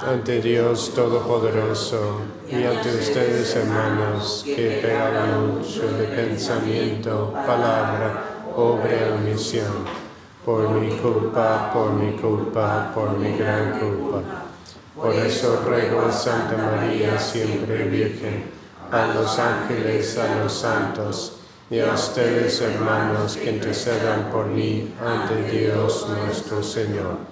ante Dios Todopoderoso y ante ustedes, hermanos, que pecado mucho de pensamiento, palabra, obra y omisión, por mi culpa, por mi culpa, por mi gran culpa. Por eso ruego a Santa María, siempre Virgen, a los ángeles, a los santos, y a ustedes, hermanos, que intercedan por mí ante Dios nuestro Señor.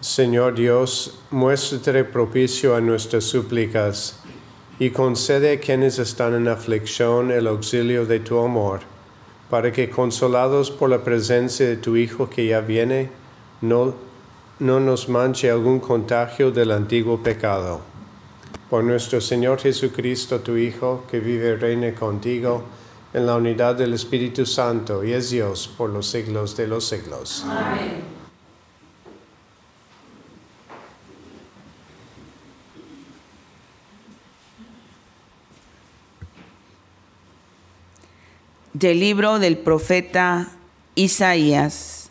Señor Dios, muéstrate propicio a nuestras súplicas y concede a quienes están en aflicción el auxilio de tu amor, para que consolados por la presencia de tu Hijo que ya viene, no, no nos manche algún contagio del antiguo pecado. Por nuestro Señor Jesucristo, tu Hijo, que vive y reina contigo, en la unidad del Espíritu Santo y es Dios por los siglos de los siglos. Amén. del libro del profeta Isaías.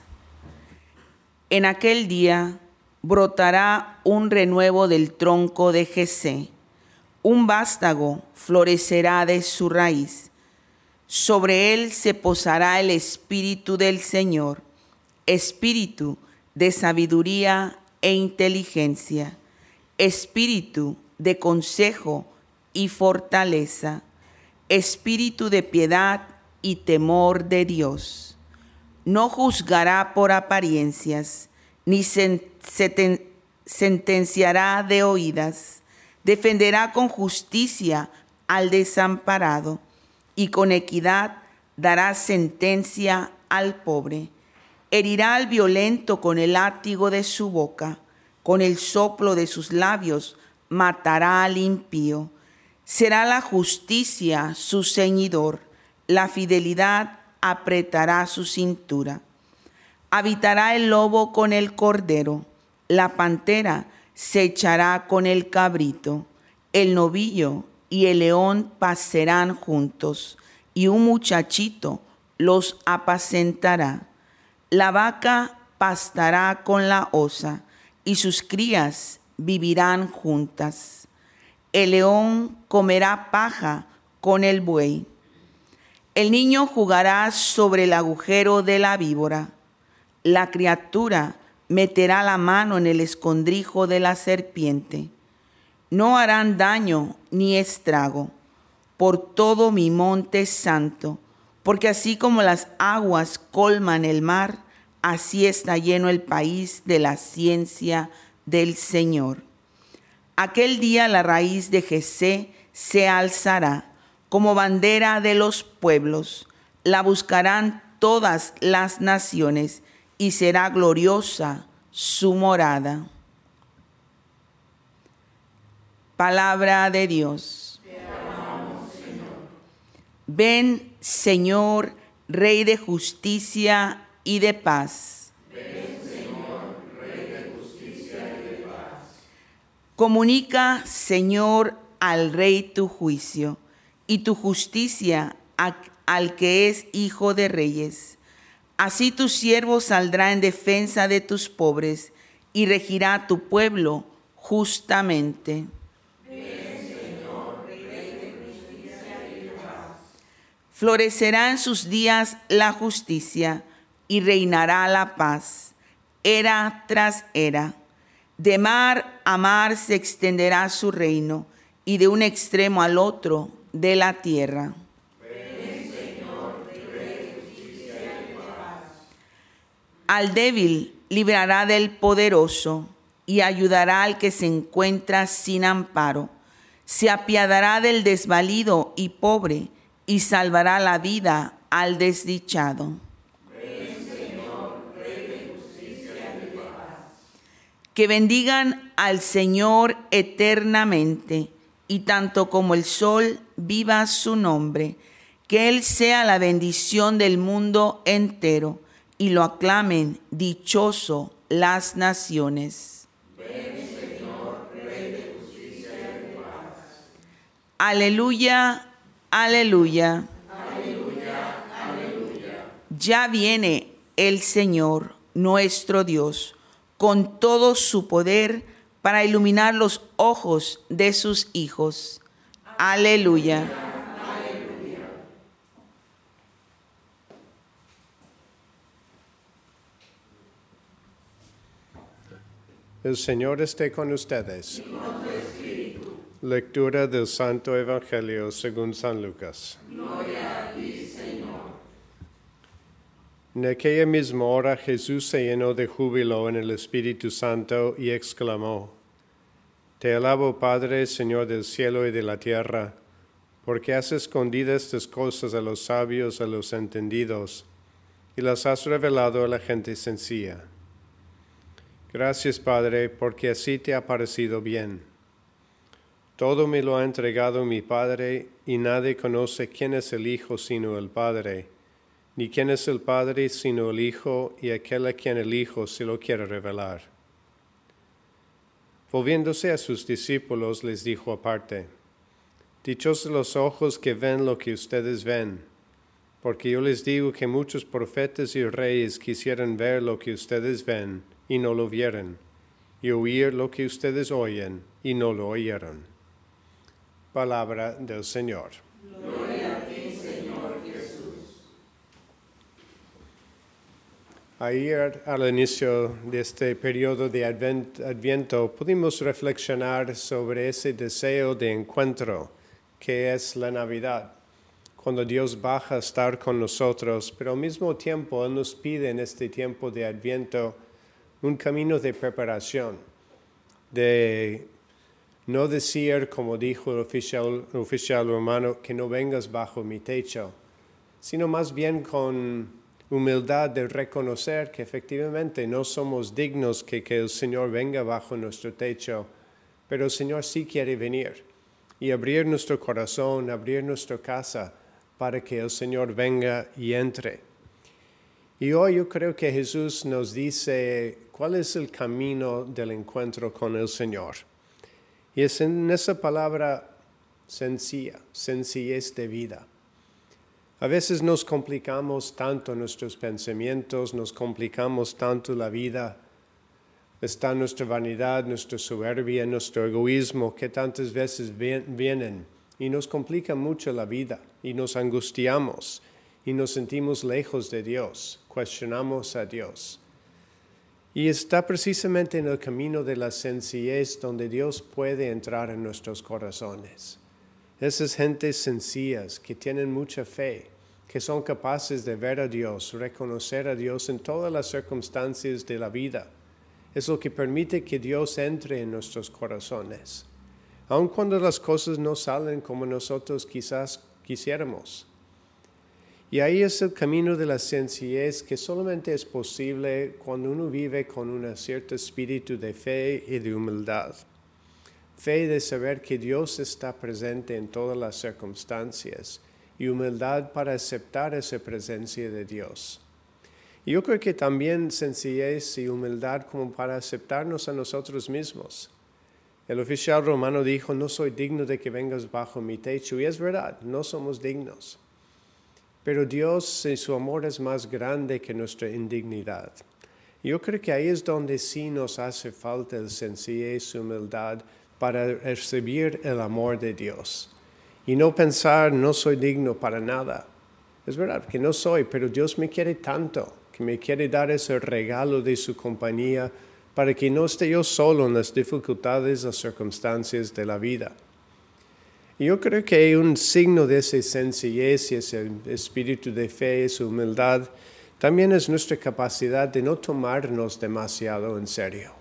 En aquel día brotará un renuevo del tronco de Jesé, un vástago florecerá de su raíz. Sobre él se posará el espíritu del Señor, espíritu de sabiduría e inteligencia, espíritu de consejo y fortaleza, espíritu de piedad y temor de Dios. No juzgará por apariencias, ni sentenciará de oídas. Defenderá con justicia al desamparado y con equidad dará sentencia al pobre. Herirá al violento con el látigo de su boca, con el soplo de sus labios matará al impío. Será la justicia su ceñidor la fidelidad apretará su cintura. Habitará el lobo con el cordero, la pantera se echará con el cabrito, el novillo y el león pasarán juntos, y un muchachito los apacentará. La vaca pastará con la osa, y sus crías vivirán juntas. El león comerá paja con el buey. El niño jugará sobre el agujero de la víbora. La criatura meterá la mano en el escondrijo de la serpiente. No harán daño ni estrago por todo mi monte santo, porque así como las aguas colman el mar, así está lleno el país de la ciencia del Señor. Aquel día la raíz de Jesé se alzará como bandera de los pueblos, la buscarán todas las naciones y será gloriosa su morada. Palabra de Dios. Ven, Señor, Rey de justicia y de paz. Ven, Señor, Rey de justicia y de paz. Comunica, Señor, al Rey tu juicio y tu justicia al que es Hijo de Reyes. Así tu siervo saldrá en defensa de tus pobres y regirá tu pueblo justamente. Florecerá en sus días la justicia y reinará la paz, era tras era. De mar a mar se extenderá su reino y de un extremo al otro de la tierra. Al débil librará del poderoso y ayudará al que se encuentra sin amparo. Se apiadará del desvalido y pobre y salvará la vida al desdichado. Que bendigan al Señor eternamente y tanto como el sol viva su nombre, que Él sea la bendición del mundo entero y lo aclamen dichoso las naciones. Ven, Señor, Rey de justicia y paz. Aleluya, aleluya. Aleluya, aleluya. Ya viene el Señor, nuestro Dios, con todo su poder para iluminar los ojos de sus hijos. Aleluya. El Señor esté con ustedes. Lectura del Santo Evangelio según San Lucas. Gloria a ti, Señor. En aquella misma hora Jesús se llenó de júbilo en el Espíritu Santo y exclamó, te alabo, Padre, Señor del cielo y de la tierra, porque has escondido estas cosas a los sabios, a los entendidos, y las has revelado a la gente sencilla. Gracias, Padre, porque así te ha parecido bien. Todo me lo ha entregado mi Padre, y nadie conoce quién es el Hijo sino el Padre, ni quién es el Padre sino el Hijo, y aquel a quien el Hijo se lo quiere revelar. Volviéndose a sus discípulos, les dijo aparte, Dichosos los ojos que ven lo que ustedes ven, porque yo les digo que muchos profetas y reyes quisieran ver lo que ustedes ven y no lo vieron, y oír lo que ustedes oyen y no lo oyeron. Palabra del Señor. Ayer, al inicio de este periodo de Adviento, pudimos reflexionar sobre ese deseo de encuentro que es la Navidad, cuando Dios baja a estar con nosotros, pero al mismo tiempo Él nos pide en este tiempo de Adviento un camino de preparación, de no decir, como dijo el oficial, romano, que no vengas bajo mi techo, sino más bien con humildad de reconocer que efectivamente no somos dignos que, que el Señor venga bajo nuestro techo, pero el Señor sí quiere venir y abrir nuestro corazón, abrir nuestra casa para que el Señor venga y entre. Y hoy yo creo que Jesús nos dice cuál es el camino del encuentro con el Señor. Y es en esa palabra sencilla, sencillez de vida. A veces nos complicamos tanto nuestros pensamientos, nos complicamos tanto la vida. Está nuestra vanidad, nuestra soberbia, nuestro egoísmo que tantas veces vienen y nos complican mucho la vida y nos angustiamos y nos sentimos lejos de Dios, cuestionamos a Dios. Y está precisamente en el camino de la sencillez donde Dios puede entrar en nuestros corazones. Esas gentes sencillas que tienen mucha fe, que son capaces de ver a Dios, reconocer a Dios en todas las circunstancias de la vida, es lo que permite que Dios entre en nuestros corazones, aun cuando las cosas no salen como nosotros quizás quisiéramos. Y ahí es el camino de la sencillez que solamente es posible cuando uno vive con un cierto espíritu de fe y de humildad. Fe de saber que Dios está presente en todas las circunstancias y humildad para aceptar esa presencia de Dios. Yo creo que también sencillez y humildad como para aceptarnos a nosotros mismos. El oficial romano dijo, no soy digno de que vengas bajo mi techo. Y es verdad, no somos dignos. Pero Dios en su amor es más grande que nuestra indignidad. Yo creo que ahí es donde sí nos hace falta el sencillez y humildad para recibir el amor de Dios. Y no pensar, no soy digno para nada. Es verdad que no soy, pero Dios me quiere tanto, que me quiere dar ese regalo de su compañía para que no esté yo solo en las dificultades, las circunstancias de la vida. Yo creo que hay un signo de esa sencillez y ese espíritu de fe, esa humildad, también es nuestra capacidad de no tomarnos demasiado en serio.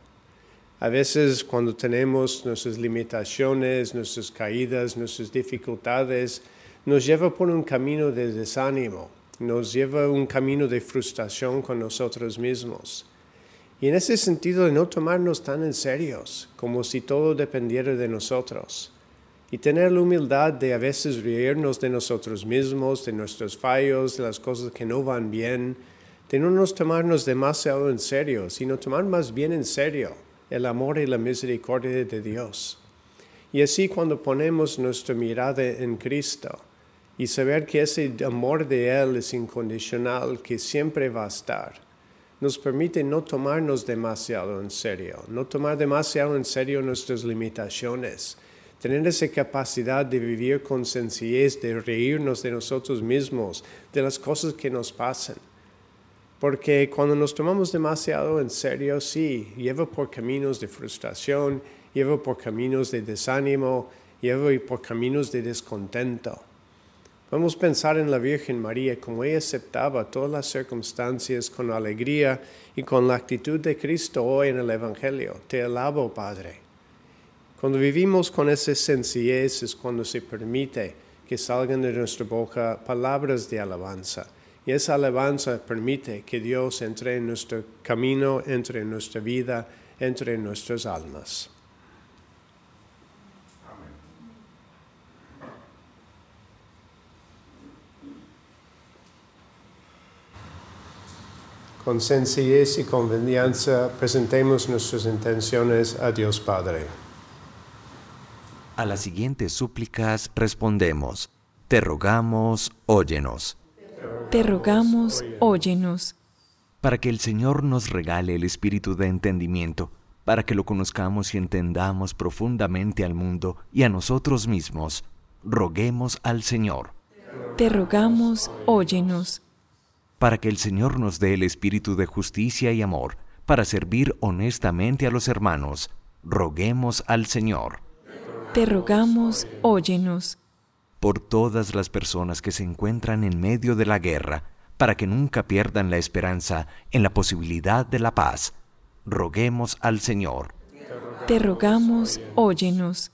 A veces cuando tenemos nuestras limitaciones, nuestras caídas, nuestras dificultades, nos lleva por un camino de desánimo, nos lleva un camino de frustración con nosotros mismos. Y en ese sentido de no tomarnos tan en serio, como si todo dependiera de nosotros y tener la humildad de a veces reírnos de nosotros mismos, de nuestros fallos, de las cosas que no van bien, de no nos tomarnos demasiado en serio, sino tomar más bien en serio el amor y la misericordia de Dios. Y así cuando ponemos nuestra mirada en Cristo y saber que ese amor de Él es incondicional, que siempre va a estar, nos permite no tomarnos demasiado en serio, no tomar demasiado en serio nuestras limitaciones, tener esa capacidad de vivir con sencillez, de reírnos de nosotros mismos, de las cosas que nos pasan. Porque cuando nos tomamos demasiado en serio, sí, lleva por caminos de frustración, lleva por caminos de desánimo, lleva por caminos de descontento. Vamos a pensar en la Virgen María, como ella aceptaba todas las circunstancias con alegría y con la actitud de Cristo hoy en el Evangelio. Te alabo, Padre. Cuando vivimos con esa sencillez es cuando se permite que salgan de nuestra boca palabras de alabanza. Y esa alabanza permite que Dios entre en nuestro camino, entre en nuestra vida, entre en nuestras almas. Con sencillez y conveniencia presentemos nuestras intenciones a Dios Padre. A las siguientes súplicas respondemos, te rogamos, óyenos. Te rogamos, óyenos. Para que el Señor nos regale el espíritu de entendimiento, para que lo conozcamos y entendamos profundamente al mundo y a nosotros mismos, roguemos al Señor. Te rogamos, óyenos. Para que el Señor nos dé el espíritu de justicia y amor, para servir honestamente a los hermanos, roguemos al Señor te rogamos, óyenos. Por todas las personas que se encuentran en medio de la guerra, para que nunca pierdan la esperanza en la posibilidad de la paz, roguemos al Señor. Te rogamos, óyenos.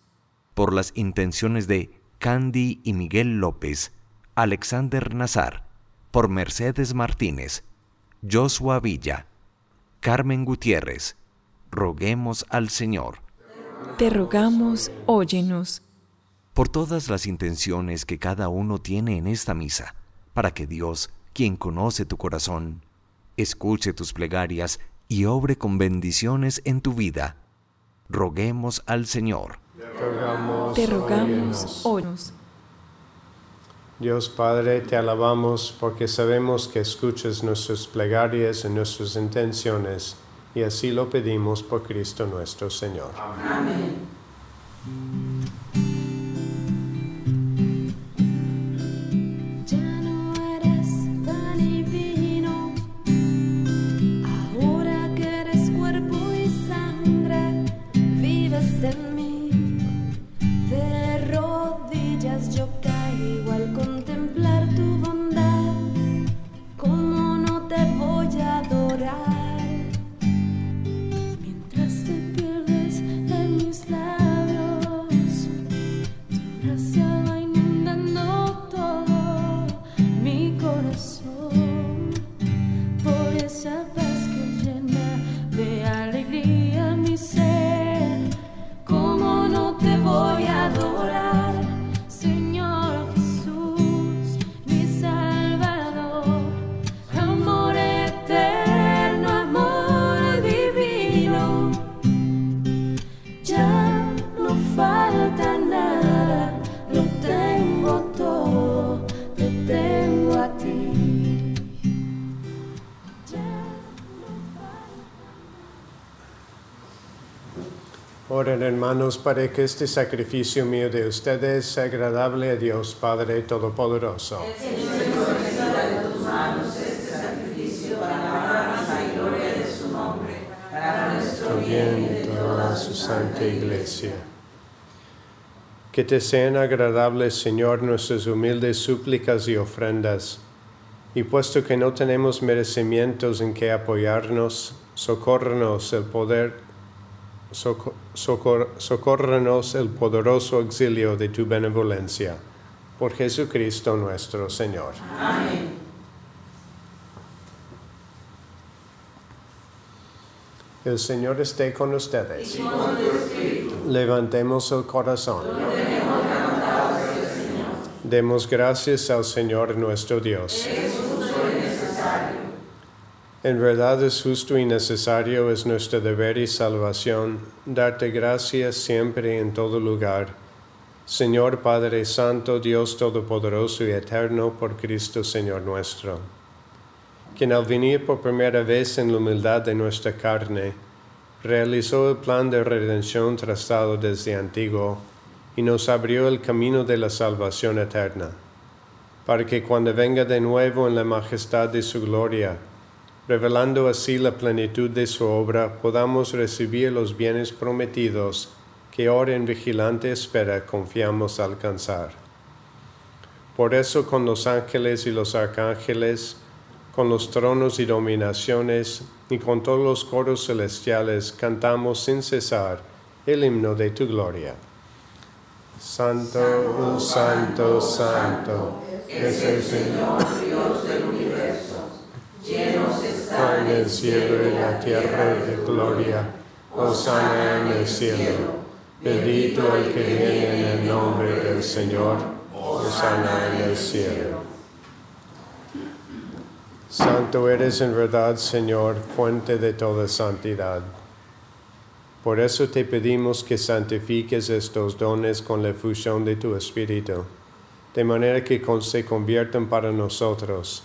Por las intenciones de Candy y Miguel López, Alexander Nazar, por Mercedes Martínez, Joshua Villa, Carmen Gutiérrez, roguemos al Señor te rogamos, óyenos. Por todas las intenciones que cada uno tiene en esta misa, para que Dios, quien conoce tu corazón, escuche tus plegarias y obre con bendiciones en tu vida. Roguemos al Señor. Te rogamos, óyenos. Dios Padre, te alabamos porque sabemos que escuchas nuestras plegarias y nuestras intenciones, y así lo pedimos por Cristo nuestro Señor. Ya Hermanos para que este sacrificio mío de ustedes sea agradable a Dios Padre Todopoderoso. Toda su santa iglesia. Que te sean agradables, Señor, nuestras humildes súplicas y ofrendas. Y puesto que no tenemos merecimientos en que apoyarnos, socórrenos el poder soco- socor- el poderoso auxilio de tu benevolencia. Por Jesucristo nuestro Señor. El Señor esté con ustedes. Levantemos el corazón. Demos gracias al Señor nuestro Dios. En verdad es justo y necesario, es nuestro deber y salvación, darte gracias siempre y en todo lugar. Señor Padre Santo, Dios Todopoderoso y Eterno, por Cristo Señor nuestro, quien al venir por primera vez en la humildad de nuestra carne, realizó el plan de redención trazado desde antiguo y nos abrió el camino de la salvación eterna, para que cuando venga de nuevo en la majestad de su gloria, revelando así la plenitud de su obra, podamos recibir los bienes prometidos que ahora en vigilante espera confiamos alcanzar. Por eso con los ángeles y los arcángeles, con los tronos y dominaciones, y con todos los coros celestiales cantamos sin cesar el himno de tu gloria. Santo, santo, santo, es el Señor Dios del universo. En el cielo y la tierra de gloria. Hosana en el cielo. Bendito el que viene en el nombre del Señor. Hosana en el cielo. Santo eres en verdad, Señor, fuente de toda santidad. Por eso te pedimos que santifiques estos dones con la efusión de tu Espíritu, de manera que se conviertan para nosotros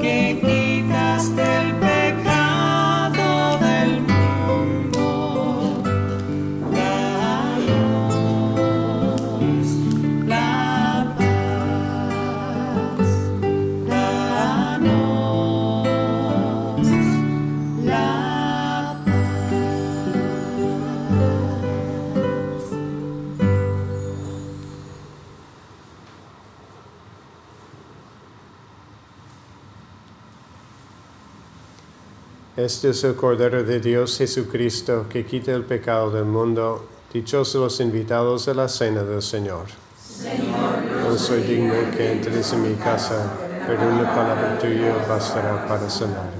Que quitaste Este es el Cordero de Dios Jesucristo que quita el pecado del mundo. Dichosos los invitados a la cena del Señor. No soy digno que entres en mi casa, pero una palabra tuya bastará para sanarme.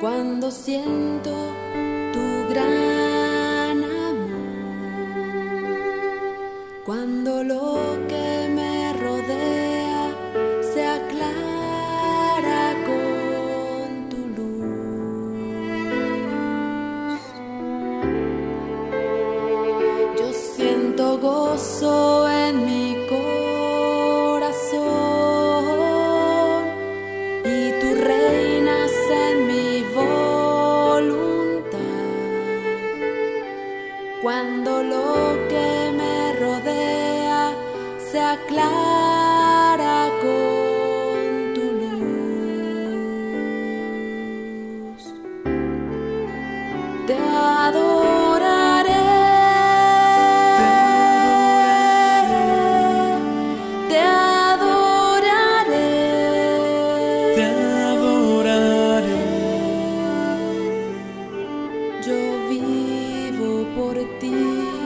Cuando siento tu gran por ti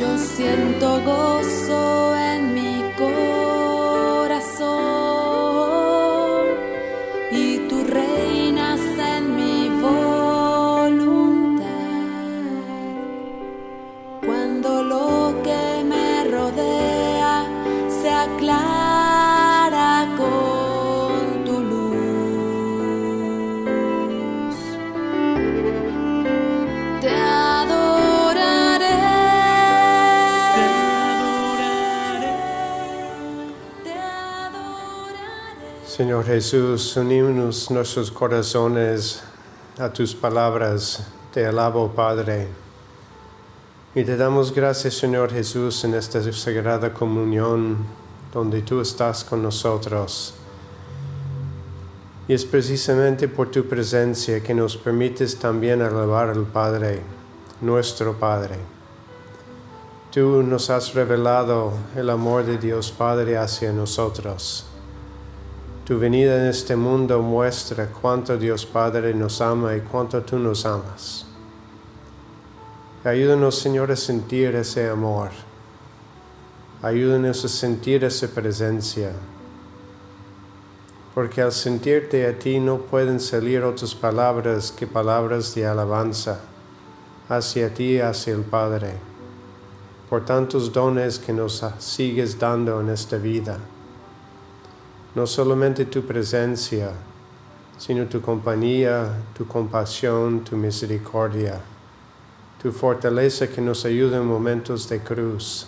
Yo siento gozo en mi Jesús, unimos nuestros corazones a tus palabras. Te alabo, Padre. Y te damos gracias, Señor Jesús, en esta sagrada comunión donde tú estás con nosotros. Y es precisamente por tu presencia que nos permites también alabar al Padre, nuestro Padre. Tú nos has revelado el amor de Dios Padre hacia nosotros. Tu venida en este mundo muestra cuánto Dios Padre nos ama y cuánto tú nos amas. Ayúdanos, Señor, a sentir ese amor. Ayúdanos a sentir esa presencia. Porque al sentirte a ti no pueden salir otras palabras que palabras de alabanza hacia ti, hacia el Padre, por tantos dones que nos sigues dando en esta vida. No solamente tu presencia, sino tu compañía, tu compasión, tu misericordia, tu fortaleza que nos ayuda en momentos de cruz.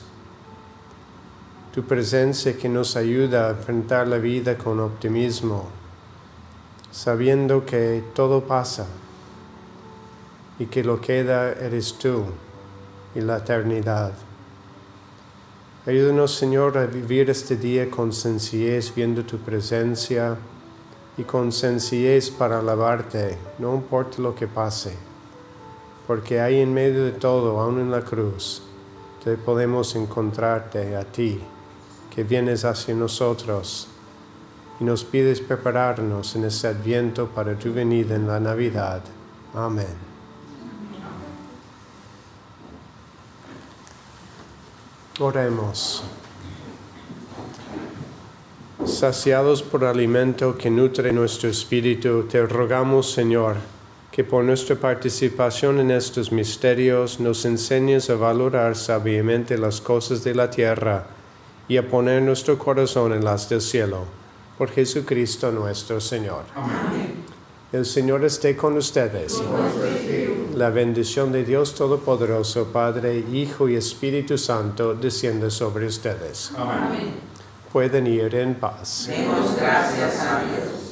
tu presencia que nos ayuda a enfrentar la vida con optimismo, sabiendo que todo pasa y que lo que queda eres tú y la eternidad. Ayúdanos, Señor, a vivir este día con sencillez, viendo tu presencia y con sencillez para alabarte, no importa lo que pase, porque ahí en medio de todo, aún en la cruz, te podemos encontrarte a ti, que vienes hacia nosotros y nos pides prepararnos en ese adviento para tu venida en la Navidad. Amén. Oremos. Saciados por alimento que nutre nuestro espíritu, te rogamos, Señor, que por nuestra participación en estos misterios nos enseñes a valorar sabiamente las cosas de la tierra y a poner nuestro corazón en las del cielo. Por Jesucristo nuestro Señor. Amén. El Señor esté con ustedes. La bendición de Dios Todopoderoso, Padre, Hijo y Espíritu Santo, descienda sobre ustedes. Amén. Pueden ir en paz. Demos gracias a Dios.